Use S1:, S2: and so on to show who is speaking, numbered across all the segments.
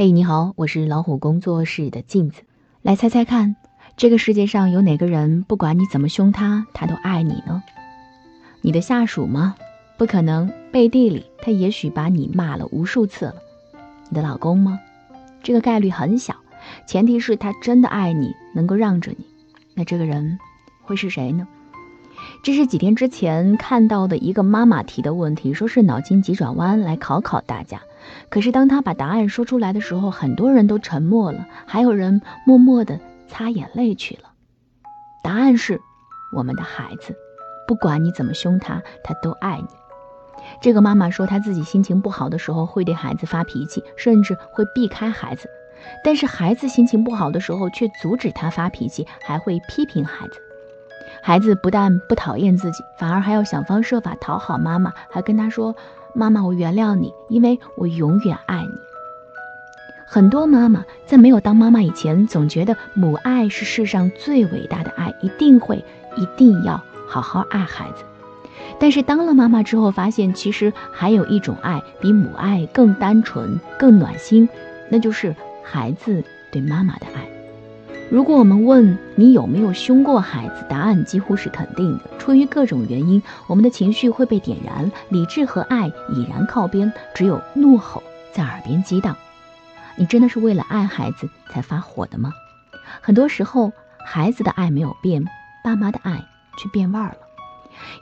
S1: 嘿，你好，我是老虎工作室的镜子。来猜猜看，这个世界上有哪个人，不管你怎么凶他，他都爱你呢？你的下属吗？不可能，背地里他也许把你骂了无数次了。你的老公吗？这个概率很小，前提是他真的爱你，能够让着你。那这个人会是谁呢？这是几天之前看到的一个妈妈提的问题，说是脑筋急转弯来考考大家。可是当他把答案说出来的时候，很多人都沉默了，还有人默默地擦眼泪去了。答案是我们的孩子，不管你怎么凶他，他都爱你。这个妈妈说，她自己心情不好的时候会对孩子发脾气，甚至会避开孩子；但是孩子心情不好的时候却阻止他发脾气，还会批评孩子。孩子不但不讨厌自己，反而还要想方设法讨好妈妈，还跟他说：“妈妈，我原谅你，因为我永远爱你。”很多妈妈在没有当妈妈以前，总觉得母爱是世上最伟大的爱，一定会、一定要好好爱孩子。但是当了妈妈之后，发现其实还有一种爱比母爱更单纯、更暖心，那就是孩子对妈妈的爱。如果我们问你有没有凶过孩子，答案几乎是肯定的。出于各种原因，我们的情绪会被点燃，理智和爱已然靠边，只有怒吼在耳边激荡。你真的是为了爱孩子才发火的吗？很多时候，孩子的爱没有变，爸妈的爱却变味儿了。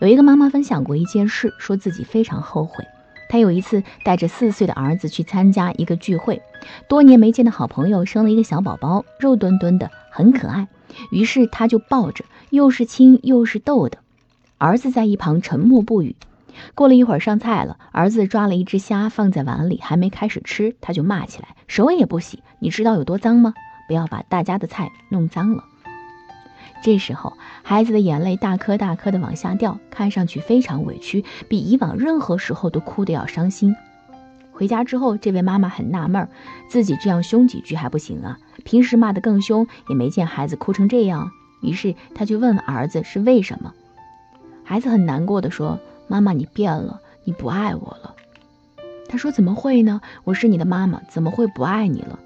S1: 有一个妈妈分享过一件事，说自己非常后悔。她有一次带着四岁的儿子去参加一个聚会，多年没见的好朋友生了一个小宝宝，肉墩墩的，很可爱。于是他就抱着，又是亲又是逗的。儿子在一旁沉默不语。过了一会儿上菜了，儿子抓了一只虾放在碗里，还没开始吃，他就骂起来：“手也不洗，你知道有多脏吗？不要把大家的菜弄脏了。”这时候，孩子的眼泪大颗大颗的往下掉，看上去非常委屈，比以往任何时候都哭得要伤心。回家之后，这位妈妈很纳闷，自己这样凶几句还不行啊，平时骂得更凶，也没见孩子哭成这样。于是，她就问儿子是为什么。孩子很难过的说：“妈妈，你变了，你不爱我了。”他说：“怎么会呢？我是你的妈妈，怎么会不爱你了？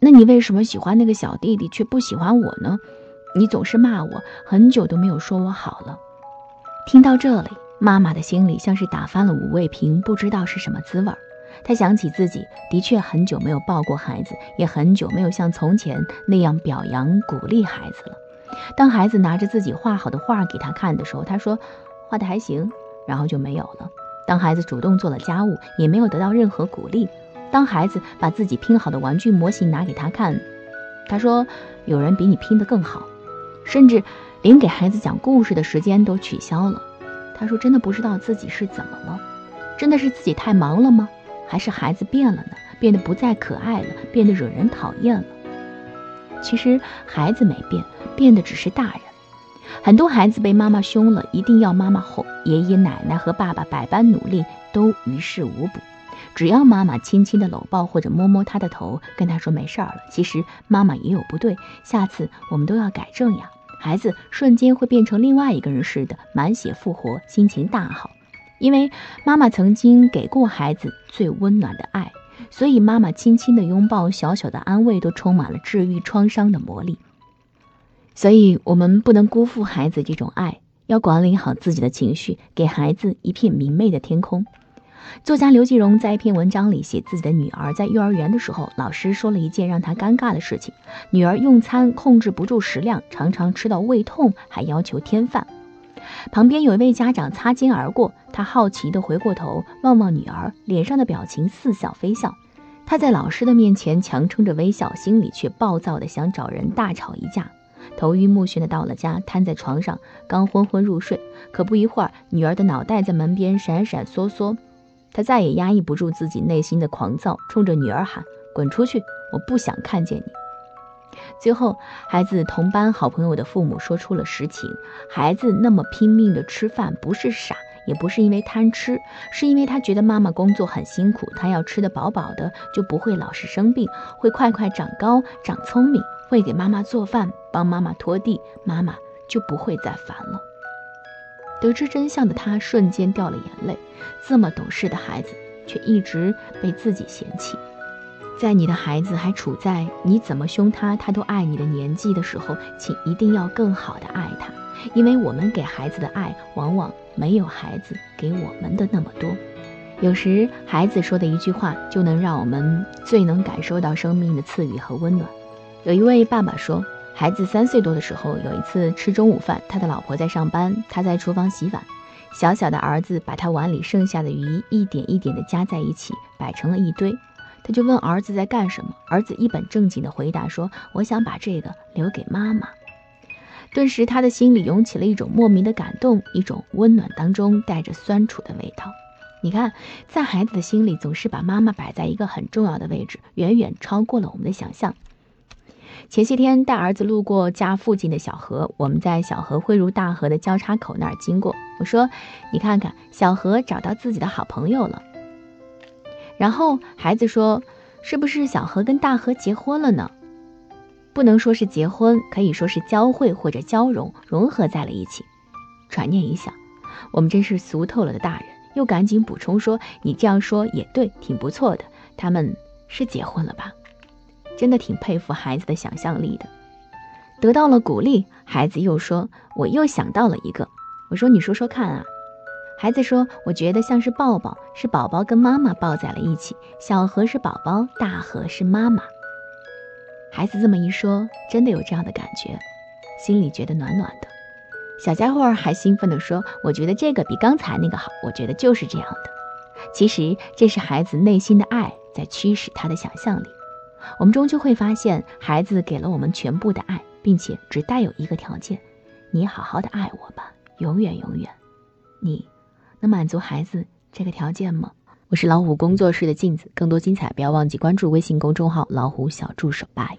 S1: 那你为什么喜欢那个小弟弟，却不喜欢我呢？”你总是骂我，很久都没有说我好了。听到这里，妈妈的心里像是打翻了五味瓶，不知道是什么滋味儿。他想起自己的确很久没有抱过孩子，也很久没有像从前那样表扬鼓励孩子了。当孩子拿着自己画好的画给他看的时候，他说画的还行，然后就没有了。当孩子主动做了家务，也没有得到任何鼓励。当孩子把自己拼好的玩具模型拿给他看，他说有人比你拼得更好。甚至连给孩子讲故事的时间都取消了。他说：“真的不知道自己是怎么了，真的是自己太忙了吗？还是孩子变了呢？变得不再可爱了，变得惹人讨厌了？”其实孩子没变，变的只是大人。很多孩子被妈妈凶了，一定要妈妈哄，爷爷奶奶和爸爸百般努力都于事无补。只要妈妈轻轻的搂抱或者摸摸他的头，跟他说没事儿了，其实妈妈也有不对，下次我们都要改正呀。孩子瞬间会变成另外一个人似的，满血复活，心情大好。因为妈妈曾经给过孩子最温暖的爱，所以妈妈轻轻的拥抱、小小的安慰，都充满了治愈创伤的魔力。所以，我们不能辜负孩子这种爱，要管理好自己的情绪，给孩子一片明媚的天空。作家刘继荣在一篇文章里写自己的女儿在幼儿园的时候，老师说了一件让他尴尬的事情：女儿用餐控制不住食量，常常吃到胃痛，还要求添饭。旁边有一位家长擦肩而过，他好奇地回过头望望女儿，脸上的表情似笑非笑。他在老师的面前强撑着微笑，心里却暴躁地想找人大吵一架。头晕目眩地到了家，瘫在床上，刚昏昏入睡。可不一会儿，女儿的脑袋在门边闪闪烁烁。他再也压抑不住自己内心的狂躁，冲着女儿喊：“滚出去！我不想看见你。”最后，孩子同班好朋友的父母说出了实情：孩子那么拼命的吃饭，不是傻，也不是因为贪吃，是因为他觉得妈妈工作很辛苦，他要吃得饱饱的，就不会老是生病，会快快长高、长聪明，会给妈妈做饭、帮妈妈拖地，妈妈就不会再烦了。得知真相的他瞬间掉了眼泪。这么懂事的孩子，却一直被自己嫌弃。在你的孩子还处在你怎么凶他他都爱你的年纪的时候，请一定要更好的爱他，因为我们给孩子的爱往往没有孩子给我们的那么多。有时孩子说的一句话就能让我们最能感受到生命的赐予和温暖。有一位爸爸说，孩子三岁多的时候，有一次吃中午饭，他的老婆在上班，他在厨房洗碗，小小的儿子把他碗里剩下的鱼一点一点的夹在一起，摆成了一堆。他就问儿子在干什么，儿子一本正经的回答说：“我想把这个留给妈妈。”顿时他的心里涌起了一种莫名的感动，一种温暖当中带着酸楚的味道。你看，在孩子的心里，总是把妈妈摆在一个很重要的位置，远远超过了我们的想象。前些天带儿子路过家附近的小河，我们在小河汇入大河的交叉口那儿经过。我说：“你看看，小河找到自己的好朋友了。”然后孩子说：“是不是小河跟大河结婚了呢？”不能说是结婚，可以说是交汇或者交融，融合在了一起。转念一想，我们真是俗透了的大人。又赶紧补充说：“你这样说也对，挺不错的。他们是结婚了吧？真的挺佩服孩子的想象力的。”得到了鼓励，孩子又说：“我又想到了一个。”我说：“你说说看啊。”孩子说：“我觉得像是抱抱，是宝宝跟妈妈抱在了一起。小河是宝宝，大河是妈妈。”孩子这么一说，真的有这样的感觉，心里觉得暖暖的。小家伙还兴奋地说：“我觉得这个比刚才那个好。我觉得就是这样的。其实这是孩子内心的爱在驱使他的想象力。我们终究会发现，孩子给了我们全部的爱，并且只带有一个条件：你好好的爱我吧，永远永远。你能满足孩子这个条件吗？”我是老虎工作室的镜子，更多精彩不要忘记关注微信公众号“老虎小助手”。拜。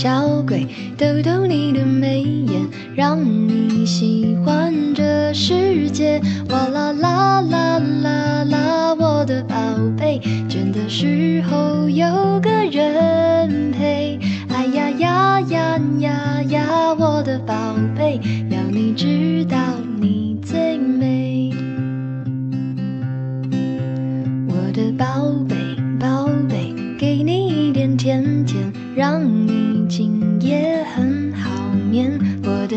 S1: 小鬼，逗逗你的眉眼，让你喜欢这世界。哇啦啦啦啦啦，我的宝贝，倦的时候有个人陪。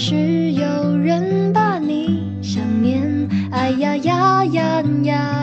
S1: 是有人把你想念。哎呀呀呀呀，